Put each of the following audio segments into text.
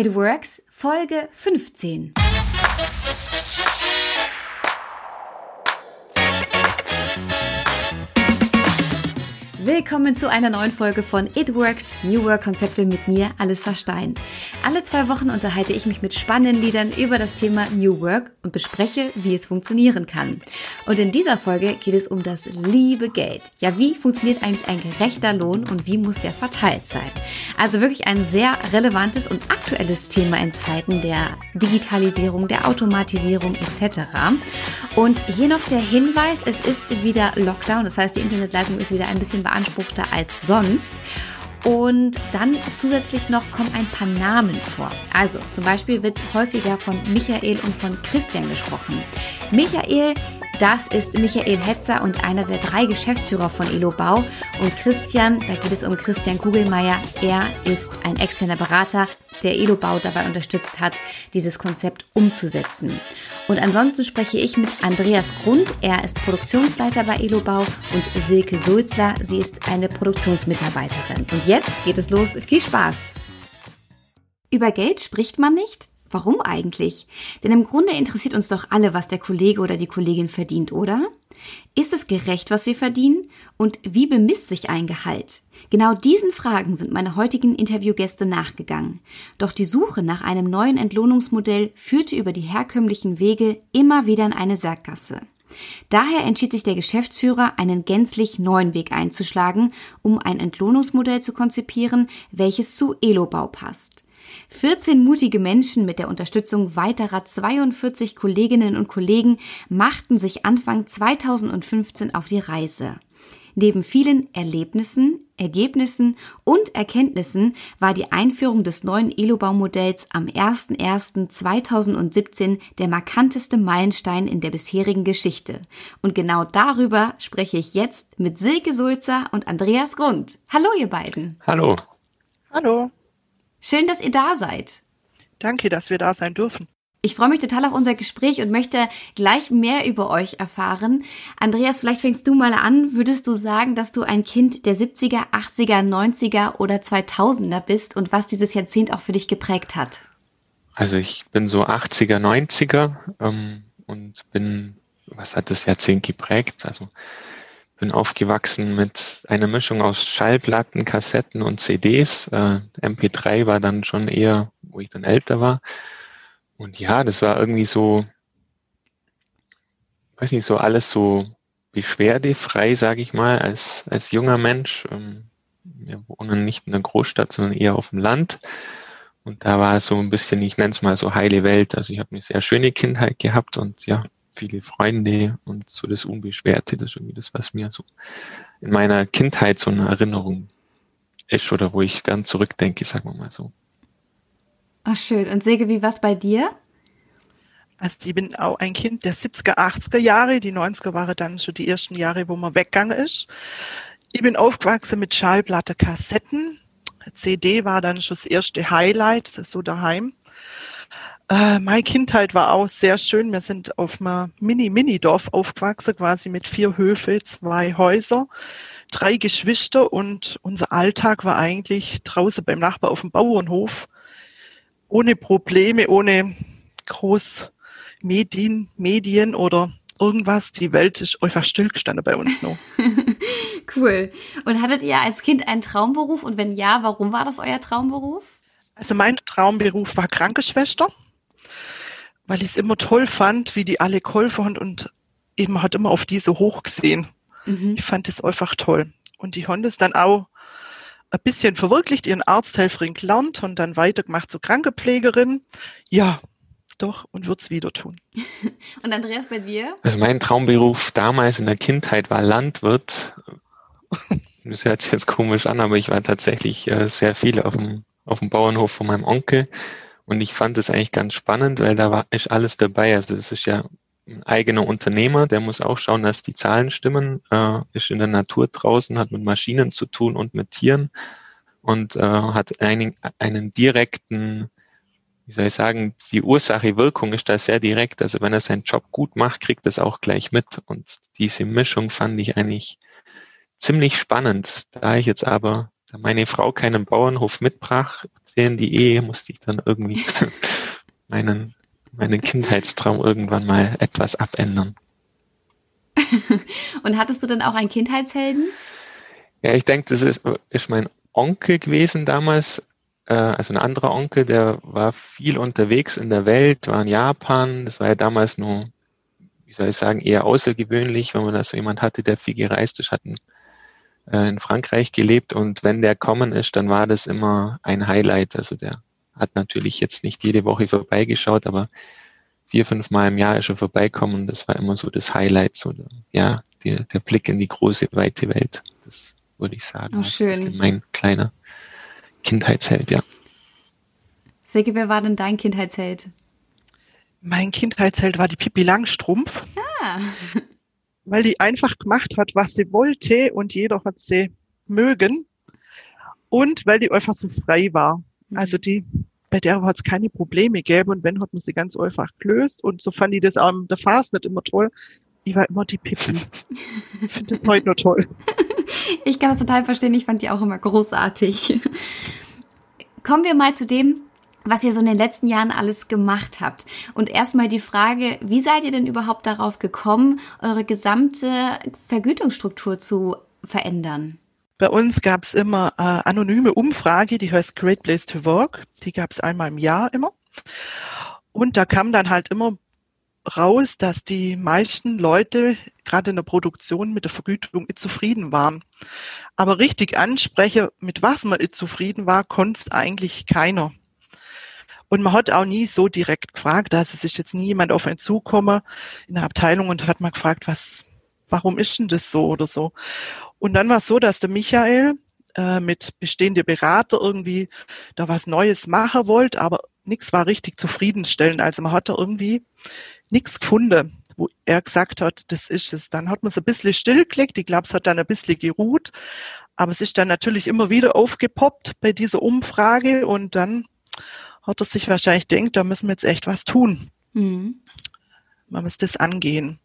It Works, Folge 15. Willkommen zu einer neuen Folge von It Works New Work Konzepte mit mir, Alissa Stein. Alle zwei Wochen unterhalte ich mich mit spannenden Liedern über das Thema New Work und bespreche, wie es funktionieren kann. Und in dieser Folge geht es um das liebe Geld. Ja, wie funktioniert eigentlich ein gerechter Lohn und wie muss der verteilt sein? Also wirklich ein sehr relevantes und aktuelles Thema in Zeiten der Digitalisierung, der Automatisierung etc. Und hier noch der Hinweis, es ist wieder Lockdown, das heißt die Internetleitung ist wieder ein bisschen beanspruchter als sonst. Und dann zusätzlich noch kommen ein paar Namen vor. Also zum Beispiel wird häufiger von Michael und von Christian gesprochen. Michael, das ist Michael Hetzer und einer der drei Geschäftsführer von Elo Bau. Und Christian, da geht es um Christian Kugelmeier. Er ist ein externer Berater, der Elo Bau dabei unterstützt hat, dieses Konzept umzusetzen. Und ansonsten spreche ich mit Andreas Grund. Er ist Produktionsleiter bei Elobau und Silke Sulzler. Sie ist eine Produktionsmitarbeiterin. Und jetzt geht es los. Viel Spaß! Über Geld spricht man nicht? Warum eigentlich? Denn im Grunde interessiert uns doch alle, was der Kollege oder die Kollegin verdient, oder? Ist es gerecht, was wir verdienen? Und wie bemisst sich ein Gehalt? Genau diesen Fragen sind meine heutigen Interviewgäste nachgegangen. Doch die Suche nach einem neuen Entlohnungsmodell führte über die herkömmlichen Wege immer wieder in eine Sackgasse. Daher entschied sich der Geschäftsführer, einen gänzlich neuen Weg einzuschlagen, um ein Entlohnungsmodell zu konzipieren, welches zu Elobau passt. 14 mutige Menschen mit der Unterstützung weiterer 42 Kolleginnen und Kollegen machten sich Anfang 2015 auf die Reise. Neben vielen Erlebnissen, Ergebnissen und Erkenntnissen war die Einführung des neuen Elobau-Modells am 01.01.2017 der markanteste Meilenstein in der bisherigen Geschichte. Und genau darüber spreche ich jetzt mit Silke Sulzer und Andreas Grund. Hallo, ihr beiden. Hallo. Hallo. Schön, dass ihr da seid. Danke, dass wir da sein dürfen. Ich freue mich total auf unser Gespräch und möchte gleich mehr über euch erfahren. Andreas, vielleicht fängst du mal an. Würdest du sagen, dass du ein Kind der 70er, 80er, 90er oder 2000er bist und was dieses Jahrzehnt auch für dich geprägt hat? Also ich bin so 80er, 90er ähm, und bin, was hat das Jahrzehnt geprägt? Also bin aufgewachsen mit einer Mischung aus Schallplatten, Kassetten und CDs. Äh, MP3 war dann schon eher, wo ich dann älter war. Und ja, das war irgendwie so, weiß nicht, so alles so beschwerdefrei, sage ich mal, als, als junger Mensch. Ähm, wir wohnen nicht in der Großstadt, sondern eher auf dem Land. Und da war so ein bisschen, ich nenne es mal so heile Welt. Also ich habe eine sehr schöne Kindheit gehabt und ja, viele Freunde und so das Unbeschwerte, das ist irgendwie das, was mir so in meiner Kindheit so eine Erinnerung ist oder wo ich ganz zurückdenke, sagen wir mal so. Ach schön. Und Sege, wie was bei dir? Also ich bin auch ein Kind der 70er, 80er Jahre. Die 90er waren dann schon die ersten Jahre, wo man weggegangen ist. Ich bin aufgewachsen mit Schallplatte, Kassetten. CD war dann schon das erste Highlight, so daheim. Äh, meine Kindheit war auch sehr schön. Wir sind auf einem Mini-Mini-Dorf aufgewachsen, quasi mit vier Höfe, zwei Häuser, drei Geschwister und unser Alltag war eigentlich draußen beim Nachbar auf dem Bauernhof. Ohne Probleme, ohne groß Medien, Medien oder irgendwas. Die Welt ist einfach stillgestanden bei uns noch. cool. Und hattet ihr als Kind einen Traumberuf? Und wenn ja, warum war das euer Traumberuf? Also mein Traumberuf war Krankenschwester weil ich es immer toll fand, wie die alle geholfen haben und eben hat immer auf diese hoch gesehen. Mhm. Ich fand es einfach toll. Und die haben es dann auch ein bisschen verwirklicht, ihren Arzthelferin gelernt und dann weitergemacht zur Krankenpflegerin. Ja, doch und wird es wieder tun. und Andreas, bei dir? Also mein Traumberuf damals in der Kindheit war Landwirt. Das hört sich jetzt komisch an, aber ich war tatsächlich äh, sehr viel auf dem, auf dem Bauernhof von meinem Onkel und ich fand es eigentlich ganz spannend, weil da war, ist alles dabei. Also das ist ja ein eigener Unternehmer, der muss auch schauen, dass die Zahlen stimmen, äh, ist in der Natur draußen, hat mit Maschinen zu tun und mit Tieren und äh, hat einen, einen direkten, wie soll ich sagen, die Ursache-Wirkung ist da sehr direkt. Also wenn er seinen Job gut macht, kriegt es auch gleich mit. Und diese Mischung fand ich eigentlich ziemlich spannend. Da ich jetzt aber da meine Frau keinen Bauernhof mitbrach, sehen die Ehe, musste ich dann irgendwie meinen, meinen Kindheitstraum irgendwann mal etwas abändern. Und hattest du dann auch einen Kindheitshelden? Ja, ich denke, das ist, ist mein Onkel gewesen damals, äh, also ein anderer Onkel, der war viel unterwegs in der Welt, war in Japan, das war ja damals nur, wie soll ich sagen, eher außergewöhnlich, wenn man da so jemand hatte, der viel gereist ist, hatten äh, in Frankreich gelebt und wenn der kommen ist, dann war das immer ein Highlight. Also der hat natürlich jetzt nicht jede Woche vorbeigeschaut, aber vier, fünf Mal im Jahr ist er vorbeikommen und das war immer so das Highlight, so der, ja, die, der Blick in die große, weite Welt. Das würde ich sagen. Oh, schön. Mein kleiner Kindheitsheld, ja. Sege, wer war denn dein Kindheitsheld? Mein Kindheitsheld war die Pippi Langstrumpf. Ah. Weil die einfach gemacht hat, was sie wollte und jeder hat sie mögen. Und weil die einfach so frei war. Mhm. Also die, bei der hat es keine Probleme gegeben und wenn, hat man sie ganz einfach gelöst. Und so fand ich das auch der Phase nicht immer toll. Ich war immer die Pippi. Ich finde das heute nur toll. Ich kann das total verstehen. Ich fand die auch immer großartig. Kommen wir mal zu dem, was ihr so in den letzten Jahren alles gemacht habt. Und erstmal die Frage, wie seid ihr denn überhaupt darauf gekommen, eure gesamte Vergütungsstruktur zu verändern? Bei uns gab es immer äh, anonyme Umfrage, die heißt Great Place to Work. Die gab es einmal im Jahr immer. Und da kam dann halt immer raus, dass die meisten Leute gerade in der Produktion mit der Vergütung zufrieden waren. Aber richtig ansprechen, mit was man zufrieden war, konnte eigentlich keiner. Und man hat auch nie so direkt gefragt, dass es ist jetzt nie jemand auf einen zukomme in der Abteilung und hat mal gefragt, was, warum ist denn das so oder so. Und dann war es so, dass der Michael äh, mit bestehende Berater irgendwie da was Neues machen wollte, aber nichts war richtig zufriedenstellend. Also man hatte irgendwie nichts gefunden, wo er gesagt hat, das ist es. Dann hat man es ein bisschen stillgelegt. Ich glaube, es hat dann ein bisschen geruht. Aber es ist dann natürlich immer wieder aufgepoppt bei dieser Umfrage und dann hat er sich wahrscheinlich denkt, da müssen wir jetzt echt was tun. Mhm. Man muss das angehen.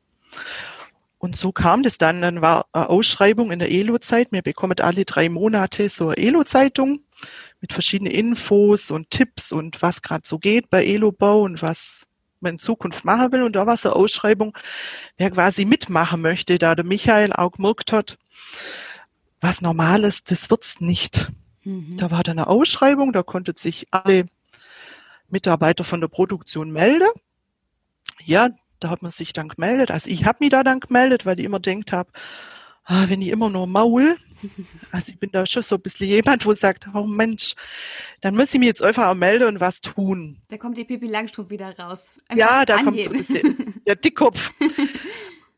Und so kam das dann. Dann war eine Ausschreibung in der Elo-Zeit. Wir bekommen alle drei Monate so eine Elo-Zeitung mit verschiedenen Infos und Tipps und was gerade so geht bei Elo-Bau und was man in Zukunft machen will. Und da war so eine Ausschreibung, wer quasi mitmachen möchte, da der Michael auch gemerkt hat, was Normales, das wird's nicht. Mhm. Da war dann eine Ausschreibung, da konnten sich alle Mitarbeiter von der Produktion melden. Ja, da hat man sich dann gemeldet. Also ich habe mich da dann gemeldet, weil ich immer denkt habe, ah, wenn ich immer nur maul, also ich bin da schon so ein bisschen jemand, wo sagt, oh Mensch, dann muss ich mich jetzt einfach auch melden und was tun. Da kommt die Pipi Langstrumpf wieder raus. Einfach Ja, da kommt so angeben. ein bisschen der Dickkopf.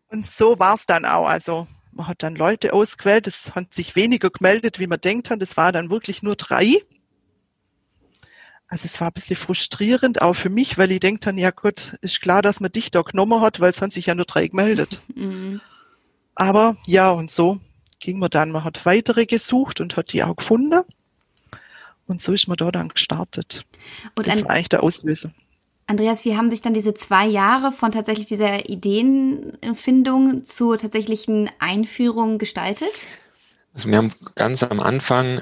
Und so war's dann auch. Also man hat dann Leute ausgewählt, es hat sich weniger gemeldet, wie man denkt hat. Es war dann wirklich nur drei. Also es war ein bisschen frustrierend, auch für mich, weil ich denke dann, ja gut, ist klar, dass man dich da genommen hat, weil es haben sich ja nur drei gemeldet. Mhm. Aber ja, und so ging man dann. Man hat weitere gesucht und hat die auch gefunden. Und so ist man da dann gestartet. Und das an, war eigentlich der Auslöser. Andreas, wie haben sich dann diese zwei Jahre von tatsächlich dieser Ideenfindung zur tatsächlichen Einführung gestaltet? Also wir haben ganz am Anfang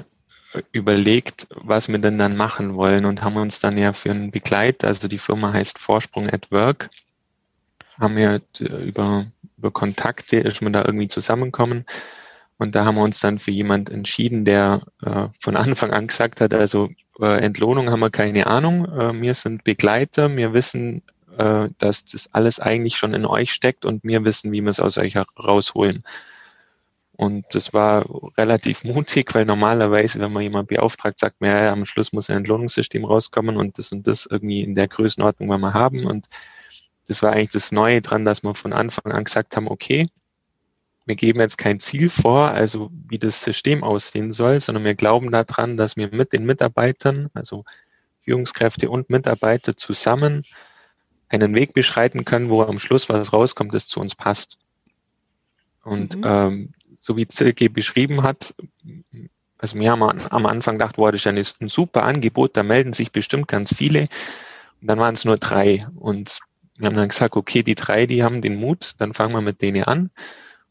überlegt, was wir denn dann machen wollen und haben uns dann ja für einen Begleiter, also die Firma heißt Vorsprung at Work, haben wir über, über Kontakte ist man da irgendwie zusammenkommen und da haben wir uns dann für jemand entschieden, der äh, von Anfang an gesagt hat, also äh, Entlohnung haben wir keine Ahnung, äh, wir sind Begleiter, wir wissen, äh, dass das alles eigentlich schon in euch steckt und wir wissen, wie wir es aus euch rausholen. Und das war relativ mutig, weil normalerweise, wenn man jemand beauftragt, sagt man, ja, am Schluss muss ein Entlohnungssystem rauskommen und das und das irgendwie in der Größenordnung wollen wir haben. Und das war eigentlich das Neue dran, dass wir von Anfang an gesagt haben, okay, wir geben jetzt kein Ziel vor, also wie das System aussehen soll, sondern wir glauben daran, dass wir mit den Mitarbeitern, also Führungskräfte und Mitarbeiter zusammen einen Weg beschreiten können, wo am Schluss was rauskommt, das zu uns passt. Und Mhm. ähm, so wie Zilke beschrieben hat, also wir haben am Anfang gedacht, wow, das ist ein- super Angebot, da melden sich bestimmt ganz viele. Und dann waren es nur drei. Und wir haben dann gesagt, okay, die drei, die haben den Mut, dann fangen wir mit denen an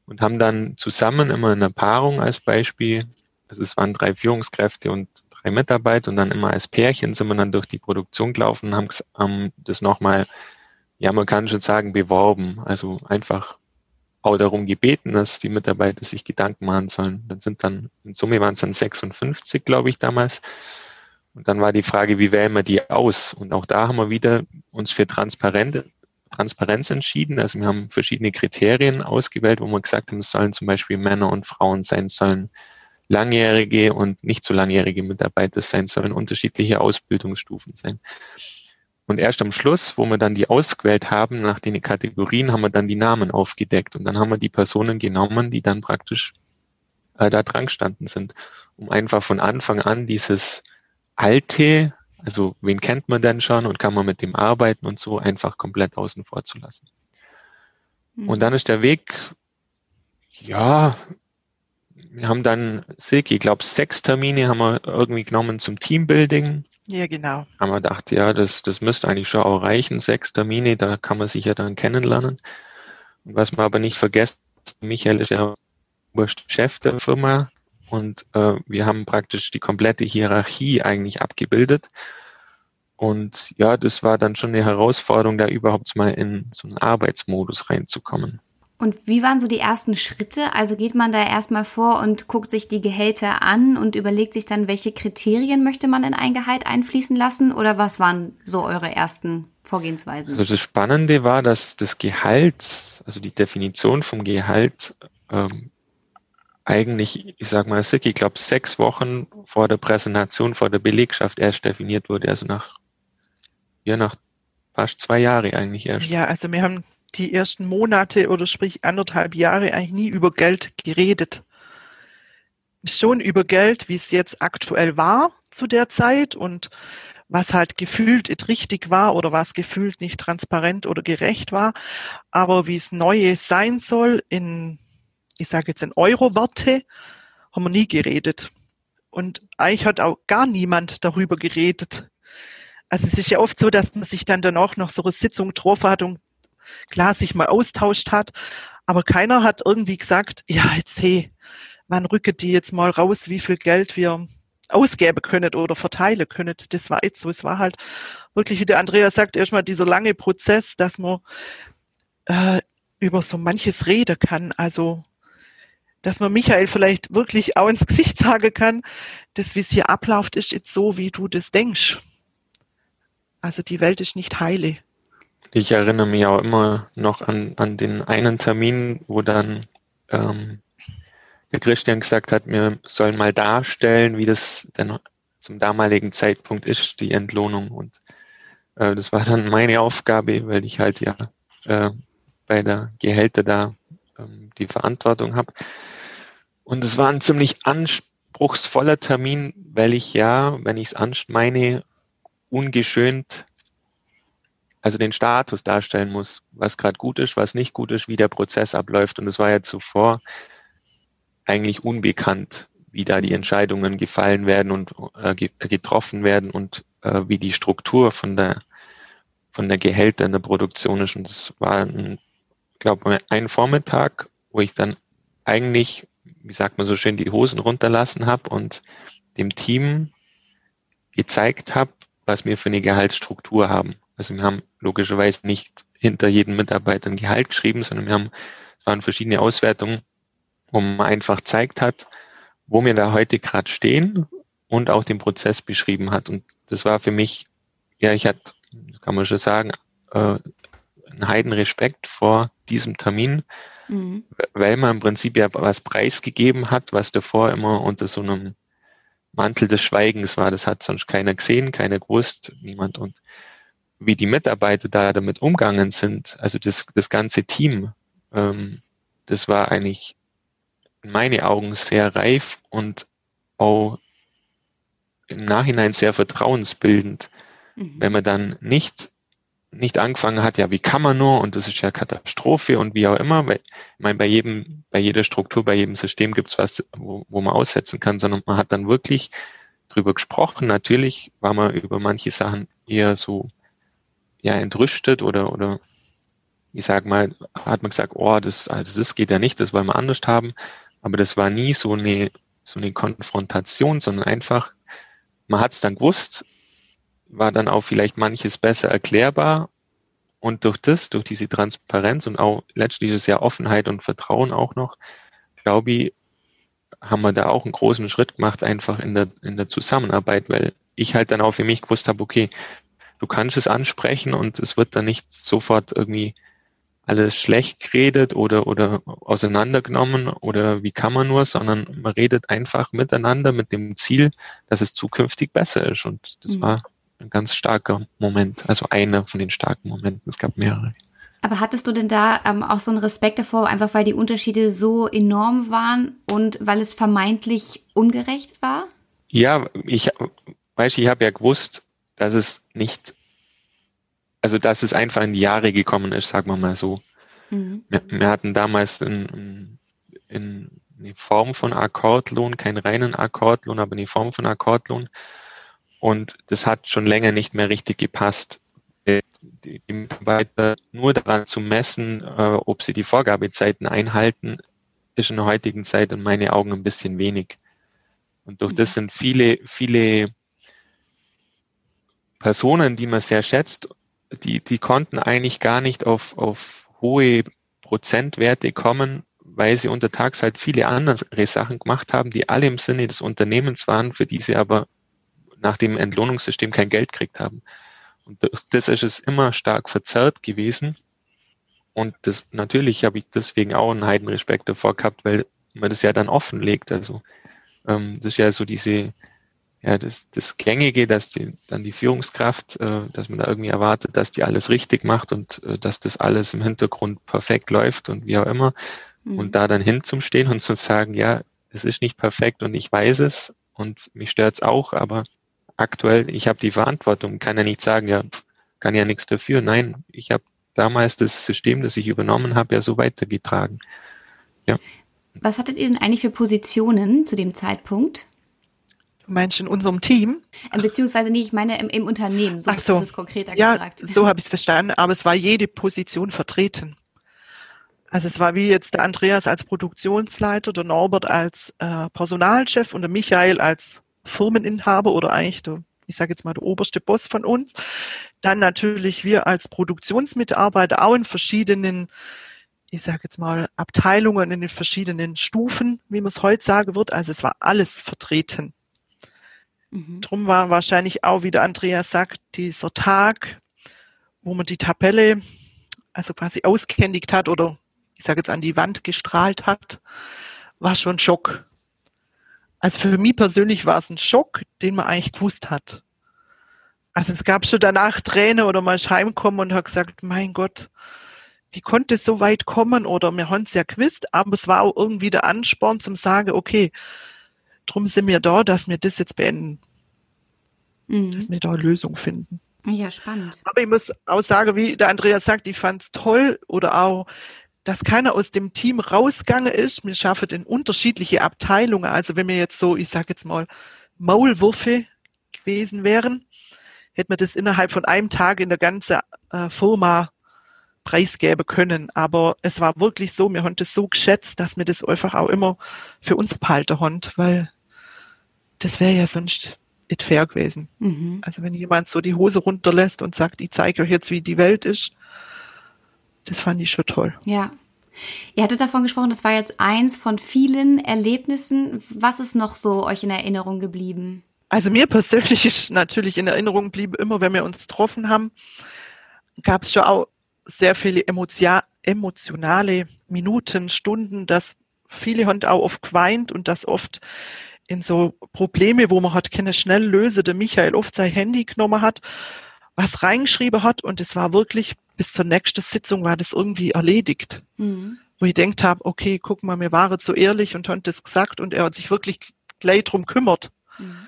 und haben dann zusammen immer in einer Paarung als Beispiel also es waren drei Führungskräfte und drei Mitarbeiter und dann immer als Pärchen sind wir dann durch die Produktion gelaufen und haben das nochmal, ja, man kann schon sagen, beworben. Also einfach auch darum gebeten, dass die Mitarbeiter sich Gedanken machen sollen. Dann sind dann, in Summe waren es dann 56, glaube ich, damals. Und dann war die Frage, wie wählen wir die aus? Und auch da haben wir wieder uns für Transparenz, Transparenz entschieden. Also wir haben verschiedene Kriterien ausgewählt, wo wir gesagt haben, es sollen zum Beispiel Männer und Frauen sein, sollen langjährige und nicht so langjährige Mitarbeiter sein, sollen unterschiedliche Ausbildungsstufen sein. Und erst am Schluss, wo wir dann die ausgewählt haben, nach den Kategorien, haben wir dann die Namen aufgedeckt. Und dann haben wir die Personen genommen, die dann praktisch äh, da dran gestanden sind, um einfach von Anfang an dieses alte, also wen kennt man denn schon und kann man mit dem arbeiten und so einfach komplett außen vor zu lassen. Mhm. Und dann ist der Weg, ja, wir haben dann, Silke, ich glaube, sechs Termine haben wir irgendwie genommen zum Teambuilding. Ja, genau. Haben wir gedacht, ja, das, das müsste eigentlich schon auch reichen. Sechs Termine, da kann man sich ja dann kennenlernen. Und was man aber nicht vergessen, Michael ist ja Chef der Firma und äh, wir haben praktisch die komplette Hierarchie eigentlich abgebildet. Und ja, das war dann schon eine Herausforderung, da überhaupt mal in so einen Arbeitsmodus reinzukommen. Und wie waren so die ersten Schritte? Also geht man da erstmal vor und guckt sich die Gehälter an und überlegt sich dann, welche Kriterien möchte man in ein Gehalt einfließen lassen? Oder was waren so eure ersten Vorgehensweisen? Also das Spannende war, dass das Gehalt, also die Definition vom Gehalt, ähm, eigentlich, ich sag mal, ich glaube, sechs Wochen vor der Präsentation, vor der Belegschaft erst definiert wurde, also nach, ja, nach fast zwei Jahre eigentlich erst. Ja, also wir haben die ersten Monate oder sprich anderthalb Jahre eigentlich nie über Geld geredet. Schon über Geld, wie es jetzt aktuell war zu der Zeit und was halt gefühlt richtig war oder was gefühlt nicht transparent oder gerecht war. Aber wie es neue sein soll in, ich sage jetzt in Euro-Werte, haben wir nie geredet. Und eigentlich hat auch gar niemand darüber geredet. Also es ist ja oft so, dass man sich dann auch noch so eine Sitzung getroffen hat und klar sich mal austauscht hat, aber keiner hat irgendwie gesagt, ja, jetzt hey, wann rücket die jetzt mal raus, wie viel Geld wir ausgeben können oder verteilen können. Das war jetzt so. Es war halt wirklich, wie der Andreas sagt, erstmal dieser lange Prozess, dass man äh, über so manches reden kann. Also, dass man Michael vielleicht wirklich auch ins Gesicht sagen kann, das, wie es hier abläuft, ist jetzt so, wie du das denkst. Also die Welt ist nicht heile. Ich erinnere mich auch immer noch an, an den einen Termin, wo dann ähm, der Christian gesagt hat, wir sollen mal darstellen, wie das denn zum damaligen Zeitpunkt ist, die Entlohnung. Und äh, das war dann meine Aufgabe, weil ich halt ja äh, bei der Gehälter da ähm, die Verantwortung habe. Und es war ein ziemlich anspruchsvoller Termin, weil ich ja, wenn ich es meine, ungeschönt also den Status darstellen muss, was gerade gut ist, was nicht gut ist, wie der Prozess abläuft. Und es war ja zuvor eigentlich unbekannt, wie da die Entscheidungen gefallen werden und äh, getroffen werden und äh, wie die Struktur von der von der Gehälter in der Produktion ist. Und das war, ein, glaube ein Vormittag, wo ich dann eigentlich, wie sagt man so schön, die Hosen runterlassen habe und dem Team gezeigt habe, was wir für eine Gehaltsstruktur haben. Also wir haben logischerweise nicht hinter jedem Mitarbeiter ein Gehalt geschrieben, sondern wir haben, es waren verschiedene Auswertungen, wo man einfach zeigt hat, wo wir da heute gerade stehen und auch den Prozess beschrieben hat. Und das war für mich, ja, ich hatte, kann man schon sagen, äh, einen heiden Respekt vor diesem Termin, mhm. weil man im Prinzip ja was preisgegeben hat, was davor immer unter so einem Mantel des Schweigens war. Das hat sonst keiner gesehen, keiner gewusst, niemand. Und wie die Mitarbeiter da damit umgegangen sind, also das, das ganze Team, ähm, das war eigentlich in meinen Augen sehr reif und auch im Nachhinein sehr vertrauensbildend, mhm. wenn man dann nicht nicht angefangen hat, ja, wie kann man nur und das ist ja Katastrophe und wie auch immer, weil ich meine, bei jedem, bei jeder Struktur, bei jedem System gibt es was, wo, wo man aussetzen kann, sondern man hat dann wirklich drüber gesprochen. Natürlich war man über manche Sachen eher so ja entrüstet oder oder ich sag mal, hat man gesagt, oh, das, also das geht ja nicht, das wollen wir anders haben. Aber das war nie so eine so eine Konfrontation, sondern einfach, man hat es dann gewusst, war dann auch vielleicht manches besser erklärbar und durch das, durch diese Transparenz und auch letztlich ist ja Offenheit und Vertrauen auch noch, glaube ich, haben wir da auch einen großen Schritt gemacht, einfach in der, in der Zusammenarbeit, weil ich halt dann auch für mich gewusst habe, okay, du kannst es ansprechen und es wird dann nicht sofort irgendwie alles schlecht geredet oder, oder auseinandergenommen oder wie kann man nur, sondern man redet einfach miteinander mit dem Ziel, dass es zukünftig besser ist. Und das mhm. war ein ganz starker Moment, also einer von den starken Momenten. Es gab mehrere. Aber hattest du denn da ähm, auch so einen Respekt davor, einfach weil die Unterschiede so enorm waren und weil es vermeintlich ungerecht war? Ja, ich, weißt, ich habe ja gewusst, dass es nicht, also dass es einfach in die Jahre gekommen ist, sagen wir mal so. Mhm. Wir, wir, hatten damals in, in, in eine Form von Akkordlohn, keinen reinen Akkordlohn, aber eine Form von Akkordlohn. Und das hat schon länger nicht mehr richtig gepasst die, die Mitarbeiter nur daran zu messen, äh, ob sie die Vorgabezeiten einhalten, ist in der heutigen Zeit in meinen Augen ein bisschen wenig. Und durch das sind viele, viele Personen, die man sehr schätzt, die, die konnten eigentlich gar nicht auf, auf hohe Prozentwerte kommen, weil sie untertags halt viele andere Sachen gemacht haben, die alle im Sinne des Unternehmens waren, für die sie aber nach dem Entlohnungssystem kein Geld gekriegt haben. Und das ist es immer stark verzerrt gewesen. Und das, natürlich habe ich deswegen auch einen Heidenrespekt davor gehabt, weil man das ja dann offenlegt. Also, ähm, das ist ja so diese, ja, das, das Gängige, dass die, dann die Führungskraft, äh, dass man da irgendwie erwartet, dass die alles richtig macht und äh, dass das alles im Hintergrund perfekt läuft und wie auch immer. Mhm. Und da dann hinzustehen und zu sagen, ja, es ist nicht perfekt und ich weiß es und mich stört's auch, aber aktuell, ich habe die Verantwortung, kann ja nicht sagen, ja, kann ja nichts dafür. Nein, ich habe damals das System, das ich übernommen habe, ja so weitergetragen. Ja. Was hattet ihr denn eigentlich für Positionen zu dem Zeitpunkt? Du meinst in unserem Team? Äh, beziehungsweise nicht, ich meine im, im Unternehmen, so, Ach so. ist es konkreter ja, gefragt. so habe ich es verstanden, aber es war jede Position vertreten. Also es war wie jetzt der Andreas als Produktionsleiter, der Norbert als äh, Personalchef und der Michael als Firmeninhaber oder eigentlich der, ich sage jetzt mal der oberste Boss von uns. Dann natürlich wir als Produktionsmitarbeiter auch in verschiedenen, ich sage jetzt mal Abteilungen in den verschiedenen Stufen, wie man es heute sagen wird. Also es war alles vertreten. Mhm. Drum war wahrscheinlich auch, wie der Andreas sagt, dieser Tag, wo man die Tabelle also quasi ausgehändigt hat oder ich sage jetzt an die Wand gestrahlt hat, war schon Schock. Also für mich persönlich war es ein Schock, den man eigentlich gewusst hat. Also es gab schon danach Tränen oder mal heimkommen und hat gesagt, mein Gott, wie konnte es so weit kommen? Oder wir haben es ja gewusst, aber es war auch irgendwie der Ansporn zum sagen, okay, drum sind wir da, dass wir das jetzt beenden. Mhm. Dass wir da eine Lösung finden. Ja, spannend. Aber ich muss auch sagen, wie der Andreas sagt, ich fand es toll oder auch dass keiner aus dem Team rausgegangen ist. Wir schaffen in unterschiedliche Abteilungen. Also wenn wir jetzt so, ich sage jetzt mal, Maulwürfe gewesen wären, hätten wir das innerhalb von einem Tag in der ganzen äh, Firma preisgeben können. Aber es war wirklich so, wir haben das so geschätzt, dass wir das einfach auch immer für uns behalten haben, weil das wäre ja sonst nicht fair gewesen. Mhm. Also wenn jemand so die Hose runterlässt und sagt, ich zeige euch jetzt, wie die Welt ist, das fand ich schon toll. Ja. Ihr hattet davon gesprochen, das war jetzt eins von vielen Erlebnissen. Was ist noch so euch in Erinnerung geblieben? Also mir persönlich ist natürlich in Erinnerung geblieben, immer wenn wir uns getroffen haben, gab es schon auch sehr viele emotionale Minuten, Stunden, dass viele haben auch oft geweint und das oft in so Probleme, wo man hat keine schnell löse, der Michael oft sein Handy genommen hat, was reingeschrieben hat und es war wirklich bis zur nächsten Sitzung war das irgendwie erledigt. Mhm. Wo ich denkt habe, okay, guck mal, mir waren so ehrlich und haben das gesagt und er hat sich wirklich gleich drum kümmert. Mhm.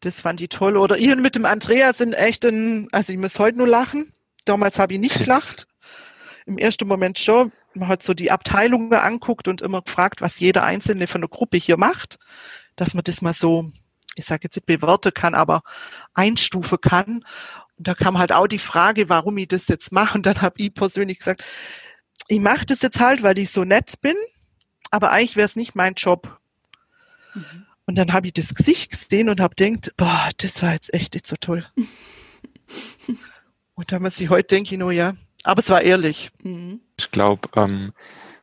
Das fand ich toll. Oder und mit dem Andreas sind echt ein, also ich muss heute nur lachen. Damals habe ich nicht gelacht. Im ersten Moment schon. Man hat so die Abteilungen anguckt und immer gefragt, was jeder Einzelne von der Gruppe hier macht, dass man das mal so, ich sage jetzt nicht bewerten kann, aber einstufen kann. Und da kam halt auch die Frage, warum ich das jetzt mache. Und dann habe ich persönlich gesagt, ich mache das jetzt halt, weil ich so nett bin, aber eigentlich wäre es nicht mein Job. Mhm. Und dann habe ich das Gesicht gesehen und habe gedacht, boah, das war jetzt echt nicht so toll. und da muss ich heute denken, oh ja, aber es war ehrlich. Mhm. Ich glaube, ähm,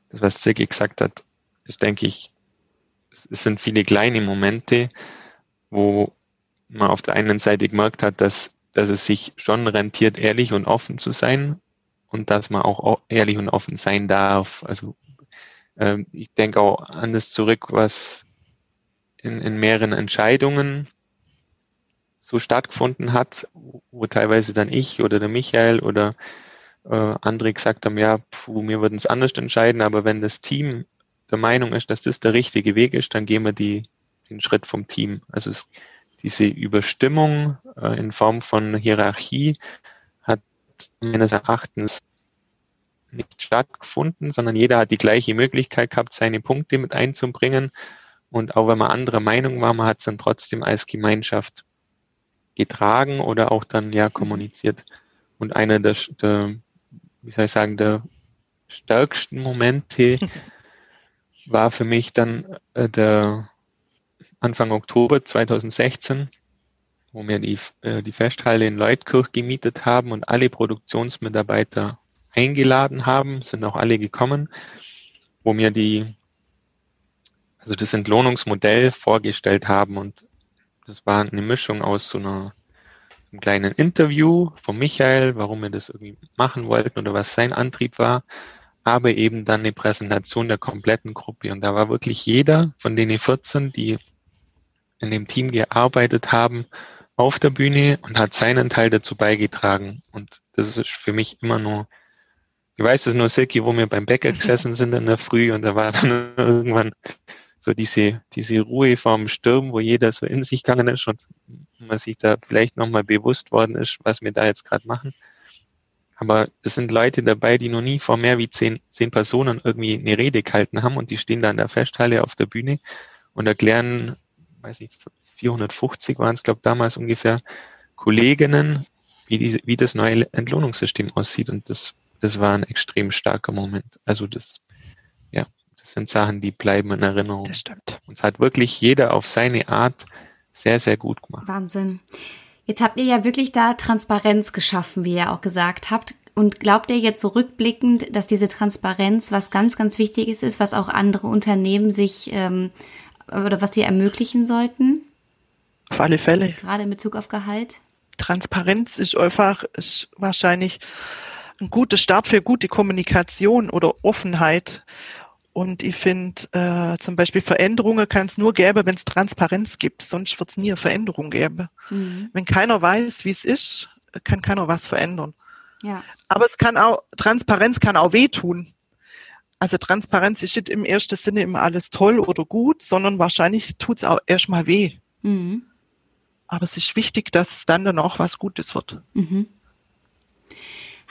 das, was Ziggy gesagt hat, ist, denke ich, es sind viele kleine Momente, wo man auf der einen Seite gemerkt hat, dass, dass es sich schon rentiert, ehrlich und offen zu sein und dass man auch ehrlich und offen sein darf. Also ähm, ich denke auch an das zurück, was in, in mehreren Entscheidungen so stattgefunden hat, wo teilweise dann ich oder der Michael oder äh, andere gesagt haben, ja, puh, wir würden es anders entscheiden, aber wenn das Team der Meinung ist, dass das der richtige Weg ist, dann gehen wir die, den Schritt vom Team. Also es, diese Überstimmung äh, in Form von Hierarchie hat meines Erachtens nicht stattgefunden, sondern jeder hat die gleiche Möglichkeit gehabt, seine Punkte mit einzubringen. Und auch wenn man anderer Meinung war, man hat es dann trotzdem als Gemeinschaft getragen oder auch dann ja kommuniziert. Und einer der, der wie soll ich sagen, der stärksten Momente war für mich dann äh, der Anfang Oktober 2016, wo wir die, äh, die Festhalle in Leutkirch gemietet haben und alle Produktionsmitarbeiter eingeladen haben, sind auch alle gekommen, wo wir die also das Entlohnungsmodell vorgestellt haben und das war eine Mischung aus so einer einem kleinen Interview von Michael, warum wir das irgendwie machen wollten oder was sein Antrieb war, aber eben dann eine Präsentation der kompletten Gruppe. Und da war wirklich jeder von denen 14, die in dem Team gearbeitet haben, auf der Bühne und hat seinen Teil dazu beigetragen. Und das ist für mich immer nur, ich weiß es nur, Silky, wo wir beim Bäcker gesessen sind in der Früh und da war dann irgendwann so diese, diese Ruhe vorm Sturm, wo jeder so in sich gegangen ist und man sich da vielleicht nochmal bewusst worden ist, was wir da jetzt gerade machen. Aber es sind Leute dabei, die noch nie vor mehr wie zehn, zehn Personen irgendwie eine Rede gehalten haben und die stehen da in der Festhalle auf der Bühne und erklären, weiß ich, 450 waren es, glaube damals ungefähr, Kolleginnen, wie, die, wie das neue Entlohnungssystem aussieht. Und das, das war ein extrem starker Moment. Also das sind Sachen, die bleiben in Erinnerung. Das stimmt. Und es hat wirklich jeder auf seine Art sehr, sehr gut gemacht. Wahnsinn. Jetzt habt ihr ja wirklich da Transparenz geschaffen, wie ihr auch gesagt habt. Und glaubt ihr jetzt so rückblickend, dass diese Transparenz was ganz, ganz Wichtiges ist, was auch andere Unternehmen sich ähm, oder was sie ermöglichen sollten? Auf alle Fälle. Gerade in Bezug auf Gehalt? Transparenz ist einfach, ist wahrscheinlich ein guter Start für gute Kommunikation oder Offenheit. Und ich finde, äh, zum Beispiel Veränderungen kann es nur geben, wenn es Transparenz gibt. Sonst wird es nie eine Veränderung geben. Mhm. Wenn keiner weiß, wie es ist, kann keiner was verändern. Ja. Aber es kann auch, Transparenz kann auch wehtun. Also Transparenz ist nicht im ersten Sinne immer alles toll oder gut, sondern wahrscheinlich tut es auch erstmal weh. Mhm. Aber es ist wichtig, dass es dann dann auch was Gutes wird. Mhm.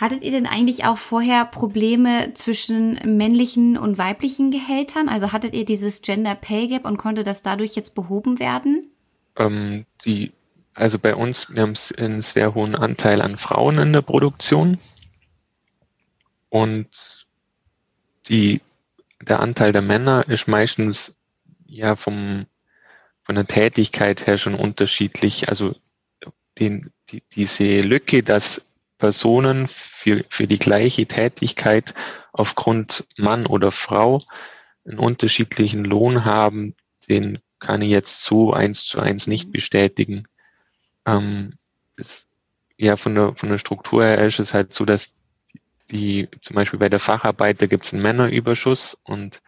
Hattet ihr denn eigentlich auch vorher Probleme zwischen männlichen und weiblichen Gehältern? Also hattet ihr dieses Gender Pay Gap und konnte das dadurch jetzt behoben werden? Ähm, die, also bei uns, wir haben einen sehr hohen Anteil an Frauen in der Produktion. Und die, der Anteil der Männer ist meistens ja vom, von der Tätigkeit her schon unterschiedlich. Also den, die, diese Lücke, dass Personen für, für die gleiche Tätigkeit aufgrund Mann oder Frau einen unterschiedlichen Lohn haben, den kann ich jetzt so eins zu eins nicht mhm. bestätigen. Ähm, das, ja, von der, von der Struktur her ist es halt so, dass die, zum Beispiel bei der Facharbeiter gibt es einen Männerüberschuss und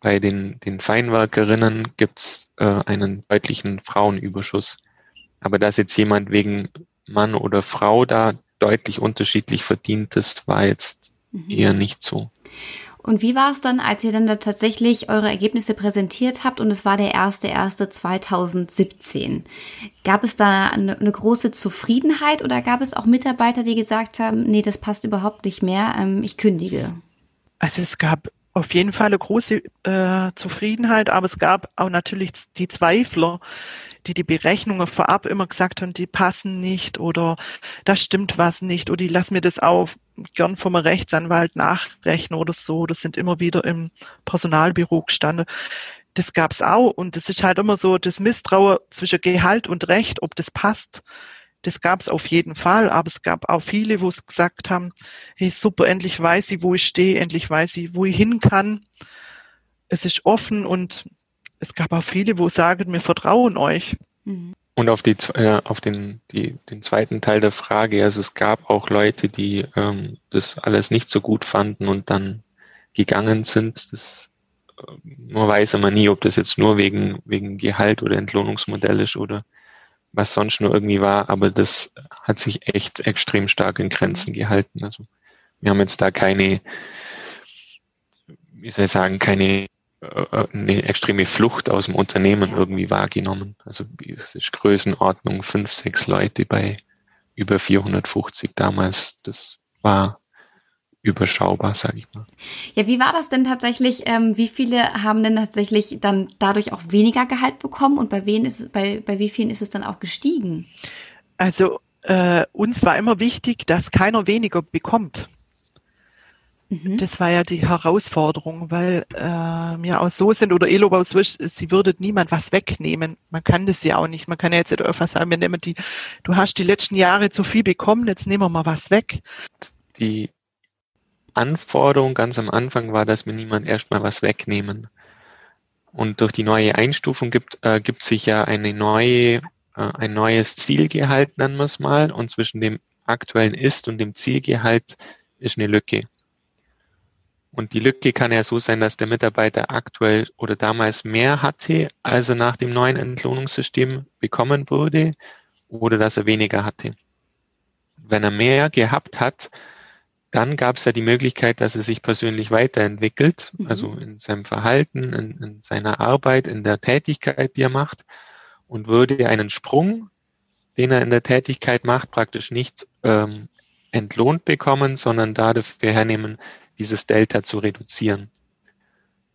bei den, den Feinwerkerinnen gibt es äh, einen deutlichen Frauenüberschuss. Aber dass jetzt jemand wegen Mann oder Frau da deutlich unterschiedlich verdient ist, war jetzt mhm. eher nicht so. Und wie war es dann, als ihr dann da tatsächlich eure Ergebnisse präsentiert habt und es war der 1.1.2017? Gab es da eine, eine, große Zufriedenheit oder gab es auch Mitarbeiter, die gesagt haben, nee, das passt überhaupt nicht mehr, ähm, ich kündige? Also es gab auf jeden Fall eine große äh, Zufriedenheit, aber es gab auch natürlich die Zweifler, die die Berechnungen vorab immer gesagt haben, die passen nicht oder da stimmt was nicht oder die lassen mir das auch gern vom Rechtsanwalt nachrechnen oder so. Das sind immer wieder im Personalbüro gestanden. das gab's auch. Und das ist halt immer so das Misstrauen zwischen Gehalt und Recht, ob das passt. Das gab's auf jeden Fall, aber es gab auch viele, wo es gesagt haben, hey super, endlich weiß ich, wo ich stehe, endlich weiß ich, wo ich hin kann. Es ist offen und es gab auch viele, wo sagen, wir vertrauen euch. Mhm. Und auf, die, äh, auf den, die, den zweiten Teil der Frage, also es gab auch Leute, die ähm, das alles nicht so gut fanden und dann gegangen sind. Das, äh, man weiß immer nie, ob das jetzt nur wegen, wegen Gehalt oder Entlohnungsmodell ist oder was sonst nur irgendwie war, aber das hat sich echt extrem stark in Grenzen gehalten. Also wir haben jetzt da keine, wie soll ich sagen, keine eine extreme Flucht aus dem Unternehmen irgendwie wahrgenommen. Also es ist Größenordnung fünf, sechs Leute bei über 450 damals. Das war überschaubar, sage ich mal. Ja, wie war das denn tatsächlich? Ähm, wie viele haben denn tatsächlich dann dadurch auch weniger Gehalt bekommen und bei wen ist bei bei wie vielen ist es dann auch gestiegen? Also äh, uns war immer wichtig, dass keiner weniger bekommt. Mhm. Das war ja die Herausforderung, weil äh, wir auch so sind oder Elo aus sie würde niemand was wegnehmen. Man kann das ja auch nicht. Man kann ja jetzt einfach sagen, wir nehmen die, du hast die letzten Jahre zu viel bekommen, jetzt nehmen wir mal was weg. Die Anforderung ganz am Anfang war, dass wir niemand erstmal was wegnehmen. Und durch die neue Einstufung gibt, äh, gibt sich ja eine neue, äh, ein neues Zielgehalt, nennen wir es mal, und zwischen dem aktuellen Ist und dem Zielgehalt ist eine Lücke. Und die Lücke kann ja so sein, dass der Mitarbeiter aktuell oder damals mehr hatte, als er nach dem neuen Entlohnungssystem bekommen würde, oder dass er weniger hatte. Wenn er mehr gehabt hat, dann gab es ja die Möglichkeit, dass er sich persönlich weiterentwickelt, mhm. also in seinem Verhalten, in, in, seiner Arbeit, in der Tätigkeit, die er macht, und würde einen Sprung, den er in der Tätigkeit macht, praktisch nicht ähm, entlohnt bekommen, sondern dafür hernehmen, dieses Delta zu reduzieren.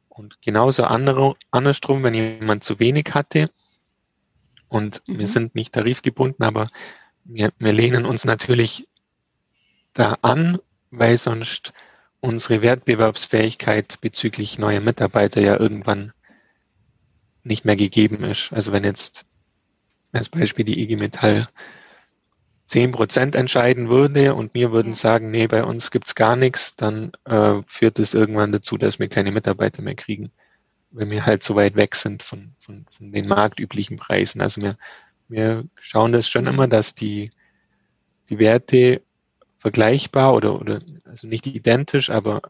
Und genauso andere, andersrum, wenn jemand zu wenig hatte und mhm. wir sind nicht tarifgebunden, aber wir, wir lehnen uns natürlich da an, weil sonst unsere Wettbewerbsfähigkeit bezüglich neuer Mitarbeiter ja irgendwann nicht mehr gegeben ist. Also wenn jetzt als Beispiel die IG Metall zehn Prozent entscheiden würde und mir würden sagen, nee, bei uns gibt's gar nichts, dann äh, führt es irgendwann dazu, dass wir keine Mitarbeiter mehr kriegen, weil wir halt so weit weg sind von, von, von den marktüblichen Preisen. Also wir, wir schauen das schon immer, dass die, die Werte vergleichbar oder, oder also nicht identisch, aber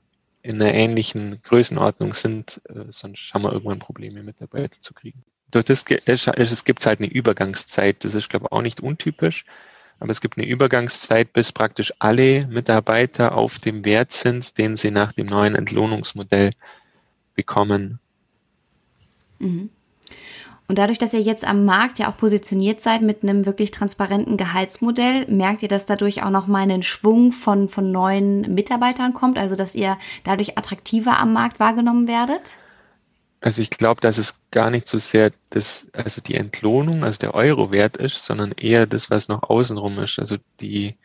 in einer ähnlichen Größenordnung sind, äh, sonst haben wir irgendwann Probleme, Mitarbeiter zu kriegen. Durch das es gibt halt eine Übergangszeit, das ist, glaube ich, auch nicht untypisch. Aber es gibt eine Übergangszeit, bis praktisch alle Mitarbeiter auf dem Wert sind, den sie nach dem neuen Entlohnungsmodell bekommen. Mhm. Und dadurch, dass ihr jetzt am Markt ja auch positioniert seid mit einem wirklich transparenten Gehaltsmodell, merkt ihr, dass dadurch auch noch mal einen Schwung von, von neuen Mitarbeitern kommt, also dass ihr dadurch attraktiver am Markt wahrgenommen werdet? Also ich glaube, dass es gar nicht so sehr das, also die Entlohnung, also der Euro wert ist, sondern eher das, was noch außenrum ist. Also die,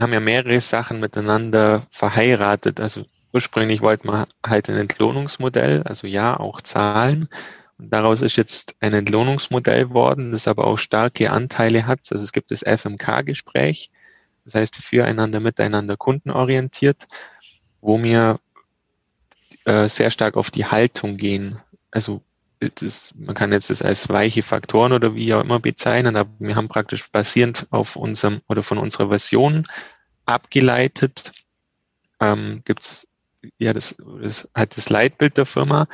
haben ja mehrere Sachen miteinander verheiratet. Also ursprünglich wollten wir halt ein Entlohnungsmodell, also ja, auch Zahlen. Und daraus ist jetzt ein Entlohnungsmodell worden, das aber auch starke Anteile hat. Also es gibt das FMK-Gespräch, das heißt füreinander, miteinander kundenorientiert, wo wir äh, sehr stark auf die Haltung gehen. Also das, man kann jetzt das als weiche Faktoren oder wie auch immer bezeichnen, aber wir haben praktisch basierend auf unserem oder von unserer Version abgeleitet, ähm, gibt ja das, das hat das Leitbild der Firma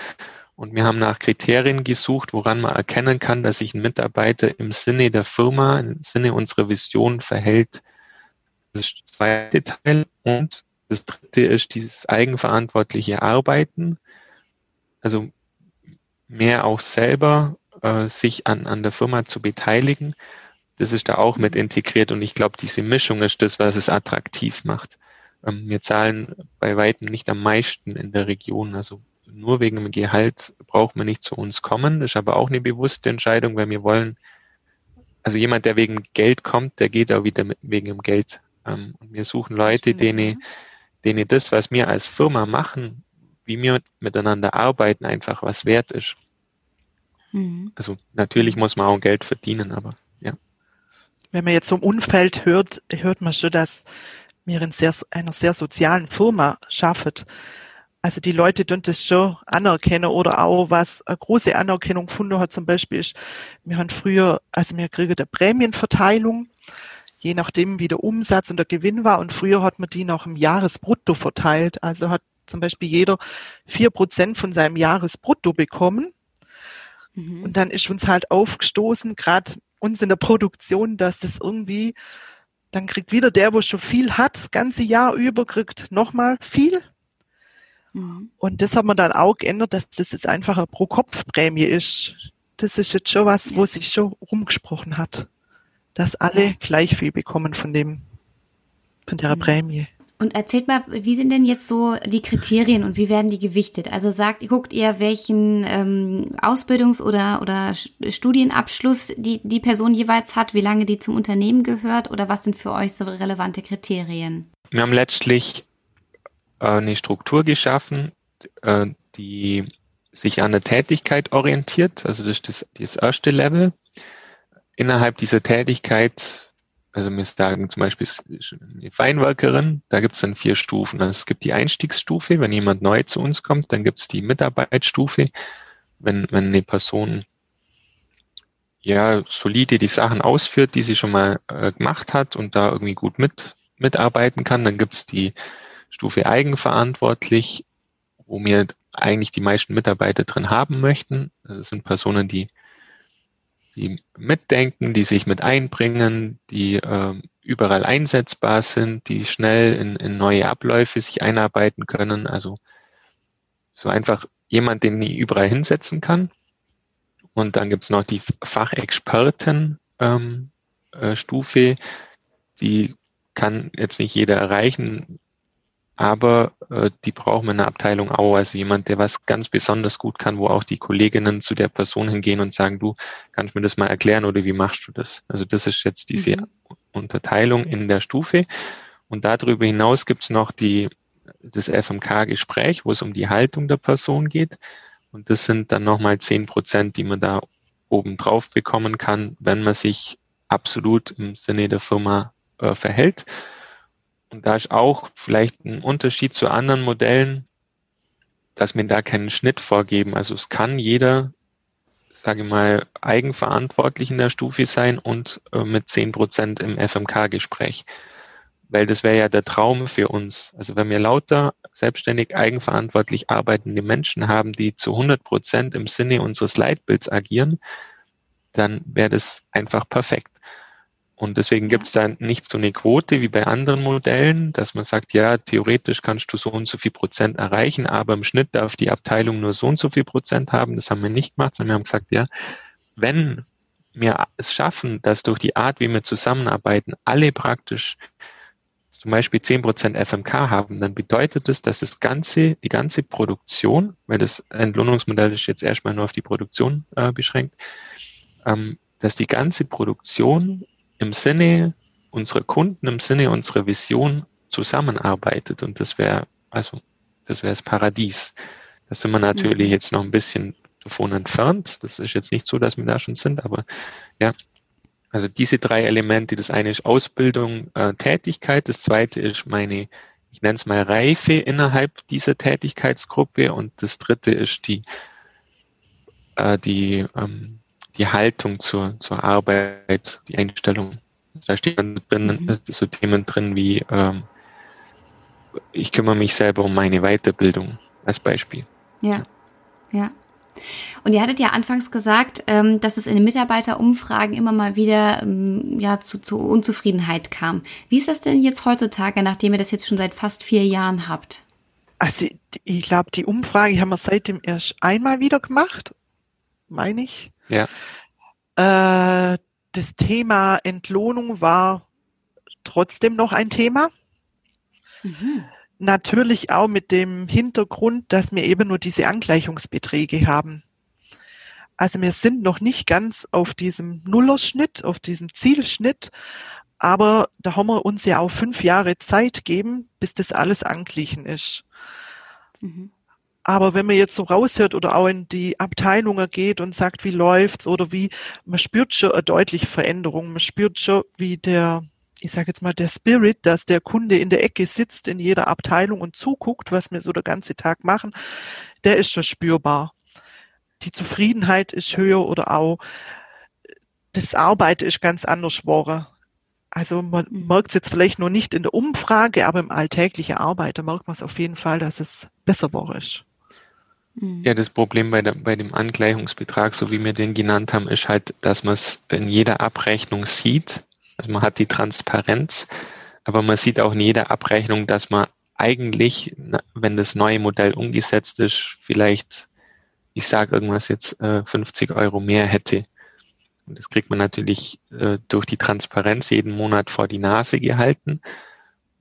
und wir haben nach Kriterien gesucht, woran man erkennen kann, dass sich ein Mitarbeiter im Sinne der Firma, im Sinne unserer Vision verhält. Das ist der zweite Teil und das dritte ist dieses eigenverantwortliche Arbeiten, also mehr auch selber äh, sich an, an der Firma zu beteiligen. Das ist da auch mit integriert und ich glaube, diese Mischung ist das, was es attraktiv macht. Ähm, wir zahlen bei weitem nicht am meisten in der Region, also nur wegen dem Gehalt braucht man nicht zu uns kommen. Das ist aber auch eine bewusste Entscheidung, weil wir wollen, also jemand, der wegen Geld kommt, der geht auch wieder mit, wegen dem Geld. Ähm, und wir suchen Leute, denen, denen das, was wir als Firma machen, wie wir miteinander arbeiten, einfach was wert ist. Mhm. Also natürlich muss man auch Geld verdienen, aber ja. Wenn man jetzt so im Umfeld hört, hört man schon, dass wir in sehr, einer sehr sozialen Firma schaffen. Also die Leute tun das schon anerkennen oder auch was eine große Anerkennung gefunden hat zum Beispiel ist, wir haben früher, also wir kriegen eine Prämienverteilung, je nachdem wie der Umsatz und der Gewinn war und früher hat man die noch im Jahresbrutto verteilt. Also hat zum Beispiel jeder vier Prozent von seinem Jahresbrutto bekommen. Mhm. Und dann ist uns halt aufgestoßen, gerade uns in der Produktion, dass das irgendwie, dann kriegt wieder der, wo schon viel hat, das ganze Jahr über, kriegt nochmal viel Mhm. Und das hat man dann auch geändert, dass das jetzt einfach eine Pro-Kopf-Prämie ist. Das ist jetzt schon was, wo sich schon rumgesprochen hat, dass alle gleich viel bekommen von dem, von der mhm. Prämie. Und erzählt mal, wie sind denn jetzt so die Kriterien und wie werden die gewichtet? Also sagt, guckt ihr, welchen ähm, Ausbildungs- oder, oder Studienabschluss die, die Person jeweils hat, wie lange die zum Unternehmen gehört oder was sind für euch so relevante Kriterien? Wir haben letztlich äh, eine Struktur geschaffen, äh, die sich an der Tätigkeit orientiert. Also das ist das, das erste Level. Innerhalb dieser Tätigkeit, also wir sagen zum Beispiel eine Feinwerkerin, da gibt es dann vier Stufen. Also es gibt die Einstiegsstufe, wenn jemand neu zu uns kommt, dann gibt es die Mitarbeitsstufe. Wenn, wenn eine Person ja solide die Sachen ausführt, die sie schon mal äh, gemacht hat und da irgendwie gut mit mitarbeiten kann, dann gibt es die Stufe eigenverantwortlich, wo wir eigentlich die meisten Mitarbeiter drin haben möchten. Das also sind Personen, die, die mitdenken, die sich mit einbringen, die äh, überall einsetzbar sind, die schnell in, in neue Abläufe sich einarbeiten können. Also so einfach jemand, den ich überall hinsetzen kann. Und dann gibt's noch die Fachexperten ähm, äh, die kann jetzt nicht jeder erreichen aber äh, die brauchen wir in der Abteilung auch. Also jemand, der was ganz besonders gut kann, wo auch die Kolleginnen zu der Person hingehen und sagen, du, kannst mir das mal erklären oder wie machst du das? Also das ist jetzt diese mhm. Unterteilung in der Stufe. Und darüber hinaus gibt es noch die, das FMK-Gespräch, wo es um die Haltung der Person geht. Und das sind dann nochmal zehn Prozent, die man da oben drauf bekommen kann, wenn man sich absolut im Sinne der Firma äh, verhält. Und da ist auch vielleicht ein Unterschied zu anderen Modellen, dass wir da keinen Schnitt vorgeben. Also es kann jeder, sage ich mal, eigenverantwortlich in der Stufe sein und äh, mit zehn Prozent im FMK-Gespräch. Weil das wäre ja der Traum für uns. Also wenn wir lauter selbstständig eigenverantwortlich arbeitende Menschen haben, die zu 100 Prozent im Sinne unseres Leitbilds agieren, dann wäre das einfach perfekt. Und deswegen gibt es da nicht so eine Quote wie bei anderen Modellen, dass man sagt, ja, theoretisch kannst du so und so viel Prozent erreichen, aber im Schnitt darf die Abteilung nur so und so viel Prozent haben. Das haben wir nicht gemacht, sondern wir haben gesagt, ja, wenn wir es schaffen, dass durch die Art, wie wir zusammenarbeiten, alle praktisch zum Beispiel zehn Prozent FMK haben, dann bedeutet das, dass das ganze, die ganze Produktion, weil das Entlohnungsmodell ist jetzt erstmal nur auf die Produktion äh, beschränkt, ähm, dass die ganze Produktion im Sinne unserer Kunden, im Sinne unserer Vision zusammenarbeitet. Und das wäre, also, das wäre das Paradies. Da sind wir natürlich mhm. jetzt noch ein bisschen davon entfernt. Das ist jetzt nicht so, dass wir da schon sind, aber ja, also diese drei Elemente, das eine ist Ausbildung, äh, Tätigkeit, das zweite ist meine, ich nenne es mal Reife innerhalb dieser Tätigkeitsgruppe und das dritte ist die, äh, die ähm, die Haltung zur, zur Arbeit, die Einstellung. Da stehen drin mhm. so Themen drin wie ähm, ich kümmere mich selber um meine Weiterbildung als Beispiel. Ja, ja. Und ihr hattet ja anfangs gesagt, ähm, dass es in den Mitarbeiterumfragen immer mal wieder ähm, ja, zu, zu Unzufriedenheit kam. Wie ist das denn jetzt heutzutage, nachdem ihr das jetzt schon seit fast vier Jahren habt? Also ich glaube, die Umfrage haben wir seitdem erst einmal wieder gemacht, meine ich. Ja. Äh, das Thema Entlohnung war trotzdem noch ein Thema. Mhm. Natürlich auch mit dem Hintergrund, dass wir eben nur diese Angleichungsbeträge haben. Also wir sind noch nicht ganz auf diesem Nullerschnitt, auf diesem Zielschnitt, aber da haben wir uns ja auch fünf Jahre Zeit gegeben, bis das alles anglichen ist. Mhm. Aber wenn man jetzt so raushört oder auch in die Abteilungen geht und sagt, wie läuft's oder wie, man spürt schon eine deutliche Veränderung. Man spürt schon, wie der, ich sage jetzt mal, der Spirit, dass der Kunde in der Ecke sitzt in jeder Abteilung und zuguckt, was wir so der ganze Tag machen, der ist schon spürbar. Die Zufriedenheit ist höher oder auch das Arbeiten ist ganz anders geworden. Also man mhm. merkt es jetzt vielleicht noch nicht in der Umfrage, aber im alltäglichen Arbeiten merkt man es auf jeden Fall, dass es besser geworden ist. Mhm. Ja, das Problem bei, der, bei dem Angleichungsbetrag, so wie wir den genannt haben, ist halt, dass man es in jeder Abrechnung sieht. Also man hat die Transparenz, aber man sieht auch in jeder Abrechnung, dass man eigentlich, wenn das neue Modell umgesetzt ist, vielleicht, ich sage irgendwas jetzt, 50 äh, Euro mehr hätte. Und das kriegt man natürlich äh, durch die Transparenz jeden Monat vor die Nase gehalten.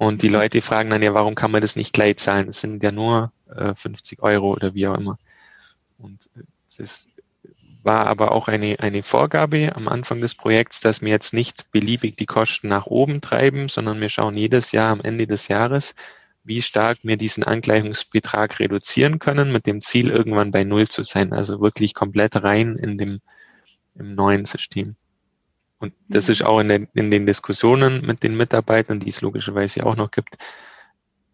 Und die. Leute fragen dann ja, warum kann man das nicht gleich zahlen? Das sind ja nur äh, 50 Euro oder wie auch immer. Und äh, das war aber auch eine, eine Vorgabe am Anfang des Projekts, dass wir jetzt nicht beliebig die Kosten nach oben treiben, sondern wir schauen jedes Jahr am Ende des Jahres, wie stark wir diesen Angleichungsbetrag reduzieren können, mit dem Ziel, irgendwann bei Null zu sein, also wirklich komplett rein in dem im neuen System. Und das ist auch in den, in den Diskussionen mit den Mitarbeitern, die es logischerweise auch noch gibt,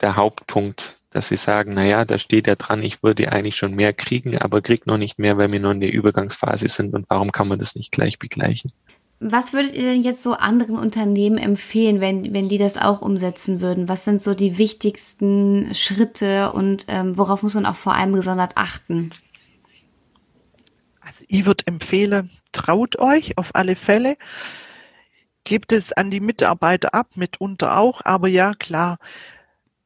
der Hauptpunkt, dass sie sagen, na ja, da steht ja dran, ich würde eigentlich schon mehr kriegen, aber krieg noch nicht mehr, weil wir noch in der Übergangsphase sind und warum kann man das nicht gleich begleichen? Was würdet ihr denn jetzt so anderen Unternehmen empfehlen, wenn, wenn die das auch umsetzen würden? Was sind so die wichtigsten Schritte und ähm, worauf muss man auch vor allem gesondert achten? Ich würde empfehlen, traut euch auf alle Fälle. Gebt es an die Mitarbeiter ab, mitunter auch. Aber ja, klar,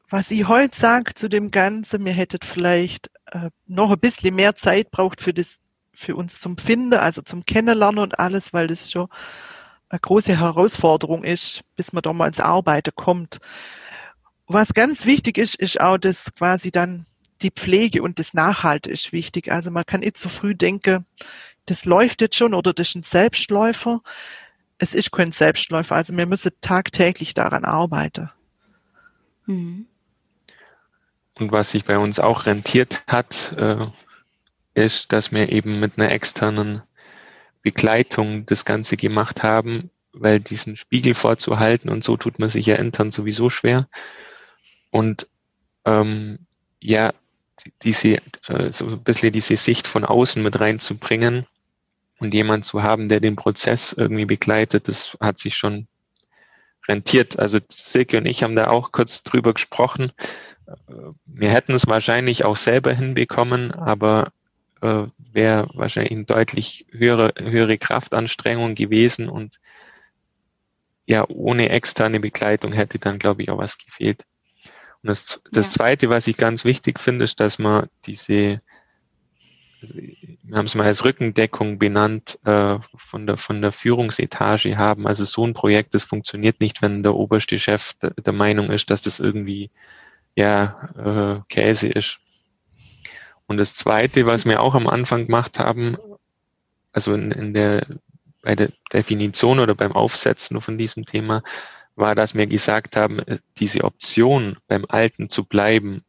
was ich heute sage zu dem Ganzen, mir hättet vielleicht äh, noch ein bisschen mehr Zeit braucht für das, für uns zum Finden, also zum Kennenlernen und alles, weil das schon eine große Herausforderung ist, bis man da mal ins Arbeiten kommt. Was ganz wichtig ist, ist auch, dass quasi dann die Pflege und das Nachhalte ist wichtig. Also man kann nicht so früh denken, das läuft jetzt schon oder das ist ein Selbstläufer. Es ist kein Selbstläufer. Also wir müssen tagtäglich daran arbeiten. Mhm. Und was sich bei uns auch rentiert hat, äh, ist, dass wir eben mit einer externen Begleitung das Ganze gemacht haben, weil diesen Spiegel vorzuhalten und so tut man sich ja intern sowieso schwer. Und ähm, ja, diese, äh, so ein bisschen diese Sicht von außen mit reinzubringen und jemand zu haben, der den Prozess irgendwie begleitet, das hat sich schon rentiert. Also Silke und ich haben da auch kurz drüber gesprochen. Wir hätten es wahrscheinlich auch selber hinbekommen, aber äh, wäre wahrscheinlich eine deutlich höhere, höhere Kraftanstrengung gewesen und ja, ohne externe Begleitung hätte dann, glaube ich, auch was gefehlt. Und das, das ja. Zweite, was ich ganz wichtig finde, ist, dass man diese, also wir haben es mal als Rückendeckung benannt, äh, von, der, von der Führungsetage haben. Also so ein Projekt, das funktioniert nicht, wenn der oberste Chef der, der Meinung ist, dass das irgendwie ja, äh, Käse ist. Und das Zweite, was wir auch am Anfang gemacht haben, also in, in der, bei der Definition oder beim Aufsetzen von diesem Thema, war, dass wir gesagt haben, äh, diese Option beim Alten zu bleiben,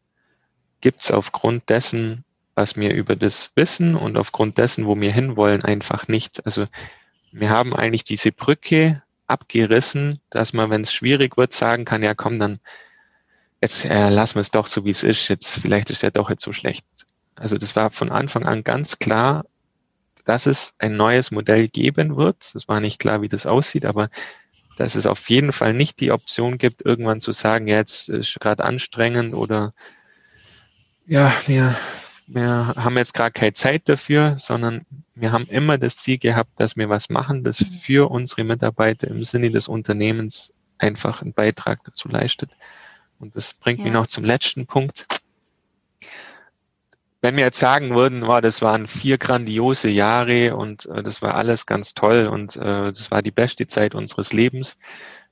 gibt es aufgrund dessen, was wir über das wissen und aufgrund dessen, wo wir hinwollen, einfach nicht. Also wir haben eigentlich diese Brücke abgerissen, dass man, wenn es schwierig wird, sagen kann, ja komm, dann jetzt äh, lassen wir es doch so, wie es ist. Jetzt vielleicht ist ja doch jetzt so schlecht. Also das war von Anfang an ganz klar, dass es ein neues Modell geben wird. Es war nicht klar, wie das aussieht, aber dass es auf jeden Fall nicht die Option gibt, irgendwann zu sagen, ja, jetzt ist gerade anstrengend oder ja, wir, wir haben jetzt gerade keine Zeit dafür, sondern wir haben immer das Ziel gehabt, dass wir was machen, das für unsere Mitarbeiter im Sinne des Unternehmens einfach einen Beitrag dazu leistet. Und das bringt ja. mich noch zum letzten Punkt wenn wir jetzt sagen würden, wow, das waren vier grandiose Jahre und äh, das war alles ganz toll und äh, das war die beste Zeit unseres Lebens,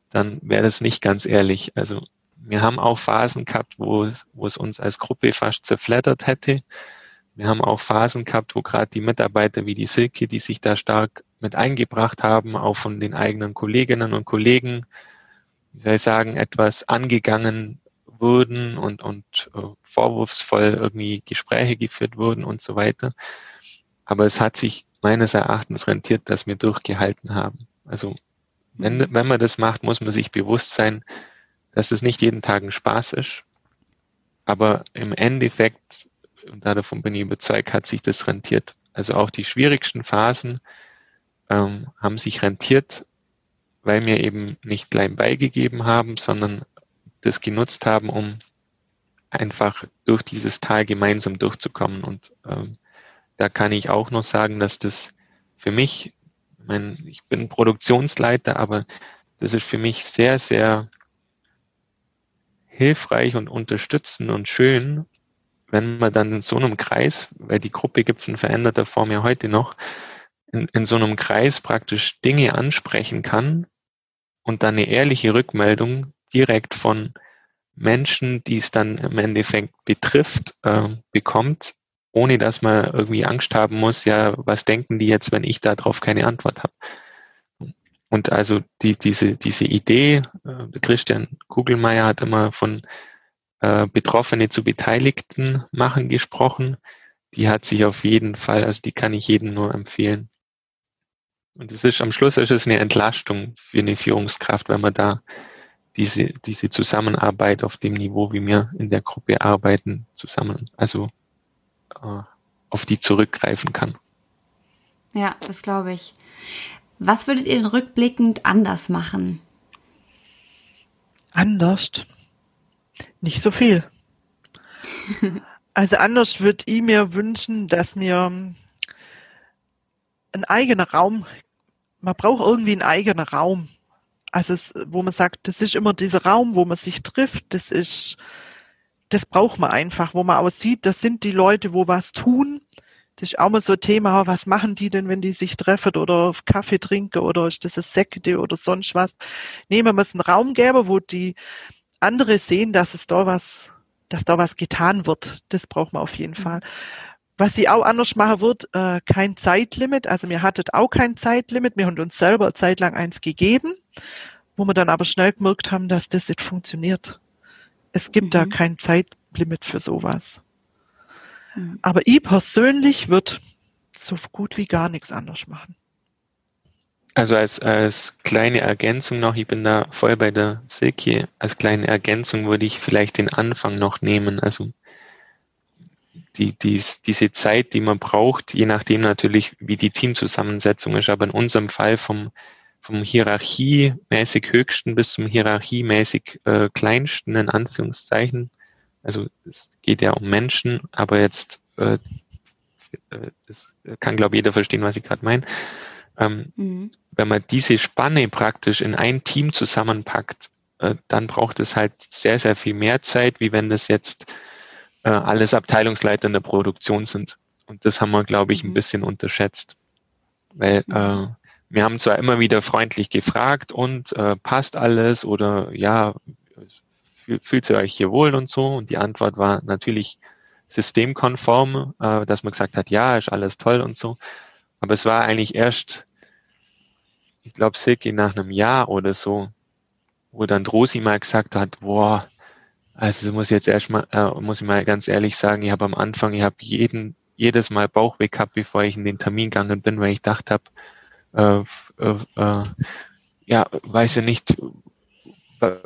dann wäre das nicht ganz ehrlich. Also wir haben auch Phasen gehabt, wo, wo es uns als Gruppe fast zerflattert hätte. Wir haben auch Phasen gehabt, wo gerade die Mitarbeiter wie die Silke, die sich da stark mit eingebracht haben, auch von den eigenen Kolleginnen und Kollegen, wie soll ich sagen, etwas angegangen wurden und, und äh, vorwurfsvoll irgendwie Gespräche geführt wurden und so weiter. Aber es hat sich meines Erachtens rentiert, dass wir durchgehalten haben. Also wenn, mhm. wenn man das macht, muss man sich bewusst sein, dass es nicht jeden Tag ein Spaß ist. Aber im Endeffekt, und davon bin ich überzeugt, hat sich das rentiert. Also auch die schwierigsten Phasen ähm, haben sich rentiert, weil wir eben nicht klein beigegeben haben, sondern das genutzt haben, um einfach durch dieses Tal gemeinsam durchzukommen. Und ähm, da kann ich auch noch sagen, dass das für mich, ich, ich bin Produktionsleiter, aber das ist für mich sehr, sehr hilfreich und unterstützend und schön, wenn man dann in so einem Kreis, weil die Gruppe gibt es in veränderter Form ja heute noch, in, in so einem Kreis praktisch Dinge ansprechen kann und dann eine ehrliche Rückmeldung direkt von Menschen, die es dann im Endeffekt betrifft, äh, bekommt, ohne dass man irgendwie Angst haben muss, ja, was denken die jetzt, wenn ich darauf keine Antwort habe. Und also die, diese, diese Idee, äh, Christian Kugelmeier hat immer von äh, Betroffene zu Beteiligten machen gesprochen. Die hat sich auf jeden Fall, also die kann ich jedem nur empfehlen. Und es ist am Schluss ist es eine Entlastung für eine Führungskraft, wenn man da diese, diese Zusammenarbeit auf dem Niveau, wie wir in der Gruppe arbeiten, zusammen, also äh, auf die zurückgreifen kann. Ja, das glaube ich. Was würdet ihr denn rückblickend anders machen? Anders? Nicht so viel. also anders würde ich mir wünschen, dass mir ein eigener Raum, man braucht irgendwie einen eigenen Raum. Also es, wo man sagt, das ist immer dieser Raum, wo man sich trifft, das ist, das braucht man einfach, wo man auch sieht, das sind die Leute, wo was tun. Das ist auch mal so ein Thema, was machen die denn, wenn die sich treffen oder Kaffee trinken oder ist das ein Sekte oder sonst was. Nehmen wir einen Raum geben, wo die andere sehen, dass es da was, dass da was getan wird. Das braucht man auf jeden mhm. Was sie auch anders machen wird, äh, kein Zeitlimit. Also wir hatten auch kein Zeitlimit. Wir haben uns selber eine Zeit lang eins gegeben, wo wir dann aber schnell gemerkt haben, dass das nicht funktioniert. Es gibt mhm. da kein Zeitlimit für sowas. Mhm. Aber ich persönlich würde so gut wie gar nichts anders machen. Also als, als kleine Ergänzung noch, ich bin da voll bei der Silke, als kleine Ergänzung würde ich vielleicht den Anfang noch nehmen. Also die, die, diese Zeit, die man braucht, je nachdem natürlich, wie die Teamzusammensetzung ist, aber in unserem Fall vom, vom hierarchiemäßig höchsten bis zum hierarchiemäßig äh, kleinsten, in Anführungszeichen. Also es geht ja um Menschen, aber jetzt äh, das kann, glaube ich, jeder verstehen, was ich gerade meine. Ähm, mhm. Wenn man diese Spanne praktisch in ein Team zusammenpackt, äh, dann braucht es halt sehr, sehr viel mehr Zeit, wie wenn das jetzt äh, alles Abteilungsleiter in der Produktion sind. Und das haben wir, glaube ich, ein mhm. bisschen unterschätzt. Weil äh, wir haben zwar immer wieder freundlich gefragt und äh, passt alles oder ja, fühlt ihr euch hier wohl und so? Und die Antwort war natürlich systemkonform, äh, dass man gesagt hat, ja, ist alles toll und so. Aber es war eigentlich erst, ich glaube, Silke nach einem Jahr oder so, wo dann Drosi mal gesagt hat, boah, also muss ich jetzt erstmal, äh, muss ich mal ganz ehrlich sagen, ich habe am Anfang, ich habe jeden, jedes Mal Bauchweh gehabt, bevor ich in den Termin gegangen bin, weil ich gedacht habe, äh, äh, äh, ja, weiß ja nicht,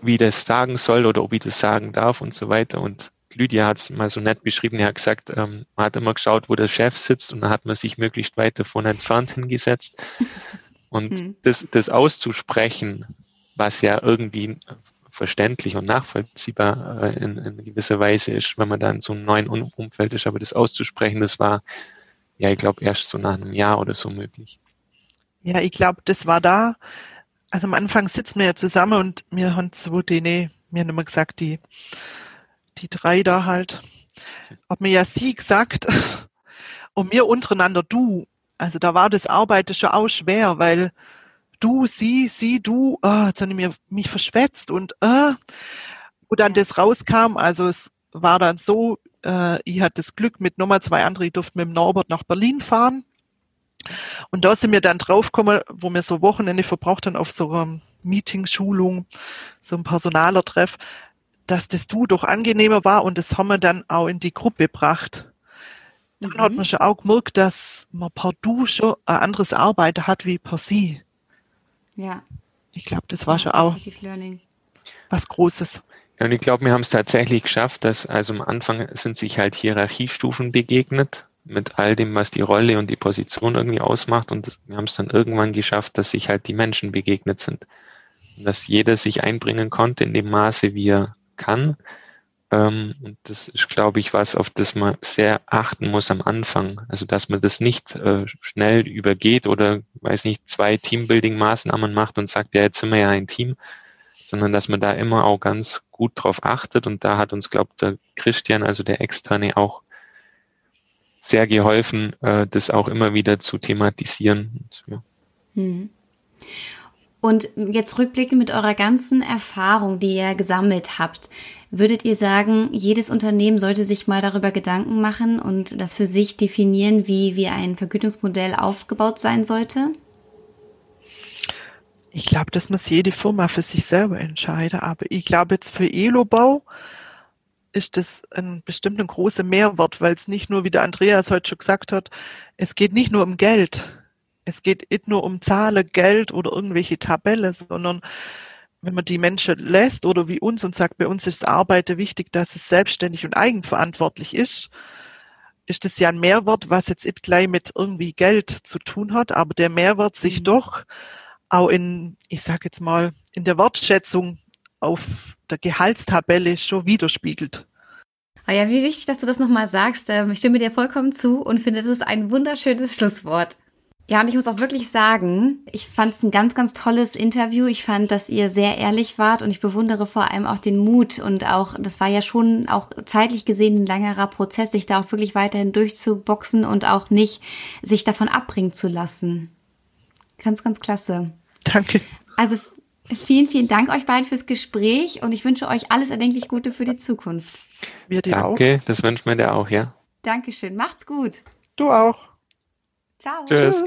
wie das sagen soll oder ob ich das sagen darf und so weiter. Und Lydia hat es mal so nett beschrieben, er hat gesagt, ähm, man hat immer geschaut, wo der Chef sitzt und dann hat man sich möglichst weit davon entfernt hingesetzt. Und hm. das, das auszusprechen, was ja irgendwie verständlich und nachvollziehbar äh, in, in gewisser Weise ist, wenn man da in so einem neuen Umfeld ist. Aber das auszusprechen, das war, ja, ich glaube, erst so nach einem Jahr oder so möglich. Ja, ich glaube, das war da. Also am Anfang sitzen wir ja zusammen und wir haben die, nee, mir haben immer gesagt, die, die drei da halt, ob mir ja sie gesagt und mir untereinander du. Also da war das Arbeiten schon auch schwer, weil du, sie, sie, du, oh, jetzt habe ich mir, mich verschwätzt und äh, wo dann das rauskam, also es war dann so, äh, ich hatte das Glück mit Nummer zwei anderen, ich durfte mit dem Norbert nach Berlin fahren. Und da sind wir dann draufgekommen, wo wir so Wochenende verbraucht haben auf so einer Meeting, Schulung, so ein personaler Treff, dass das Du doch angenehmer war und das haben wir dann auch in die Gruppe gebracht. Dann mhm. hat man schon auch gemerkt, dass man per Du schon ein anderes Arbeiten hat wie per Sie. Ja. Ich glaube, das war ja, schon auch was Großes. Ja, und ich glaube, wir haben es tatsächlich geschafft, dass also am Anfang sind sich halt Hierarchiestufen begegnet mit all dem, was die Rolle und die Position irgendwie ausmacht. Und wir haben es dann irgendwann geschafft, dass sich halt die Menschen begegnet sind. Und dass jeder sich einbringen konnte in dem Maße, wie er kann. Ähm, und das ist, glaube ich, was, auf das man sehr achten muss am Anfang. Also, dass man das nicht äh, schnell übergeht oder, weiß nicht, zwei Teambuilding-Maßnahmen macht und sagt, ja, jetzt sind wir ja ein Team, sondern dass man da immer auch ganz gut drauf achtet. Und da hat uns, glaubt der Christian, also der Externe, auch sehr geholfen, äh, das auch immer wieder zu thematisieren. Ja. Hm. Und jetzt rückblickend mit eurer ganzen Erfahrung, die ihr gesammelt habt, würdet ihr sagen, jedes Unternehmen sollte sich mal darüber Gedanken machen und das für sich definieren, wie, wie ein Vergütungsmodell aufgebaut sein sollte? Ich glaube, das muss jede Firma für sich selber entscheiden. Aber ich glaube jetzt für Elobau ist das ein bestimmt ein großer Mehrwert, weil es nicht nur, wie der Andreas heute schon gesagt hat, es geht nicht nur um Geld. Es geht nicht nur um Zahlen, Geld oder irgendwelche Tabellen, sondern wenn man die Menschen lässt oder wie uns und sagt, bei uns ist das Arbeiten wichtig, dass es selbstständig und eigenverantwortlich ist, ist das ja ein Mehrwert, was jetzt nicht gleich mit irgendwie Geld zu tun hat, aber der Mehrwert sich mhm. doch auch in, ich sage jetzt mal, in der Wertschätzung auf der Gehaltstabelle schon widerspiegelt. Ah ja, wie wichtig, dass du das nochmal sagst. Ähm, ich stimme dir vollkommen zu und finde, das ist ein wunderschönes Schlusswort. Ja, und ich muss auch wirklich sagen, ich fand es ein ganz, ganz tolles Interview. Ich fand, dass ihr sehr ehrlich wart und ich bewundere vor allem auch den Mut und auch, das war ja schon auch zeitlich gesehen ein langerer Prozess, sich da auch wirklich weiterhin durchzuboxen und auch nicht sich davon abbringen zu lassen. Ganz, ganz klasse. Danke. Also Vielen, vielen Dank euch beiden fürs Gespräch und ich wünsche euch alles erdenklich Gute für die Zukunft. Wir dir Danke, auch. das wünscht mir dir auch, ja. Dankeschön, macht's gut. Du auch. Ciao. Tschüss.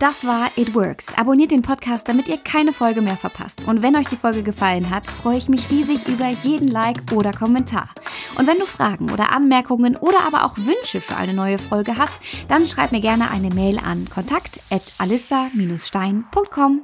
Das war It Works. Abonniert den Podcast, damit ihr keine Folge mehr verpasst. Und wenn euch die Folge gefallen hat, freue ich mich riesig über jeden Like oder Kommentar. Und wenn du Fragen oder Anmerkungen oder aber auch Wünsche für eine neue Folge hast, dann schreib mir gerne eine Mail an kontakt@alissa-stein.com.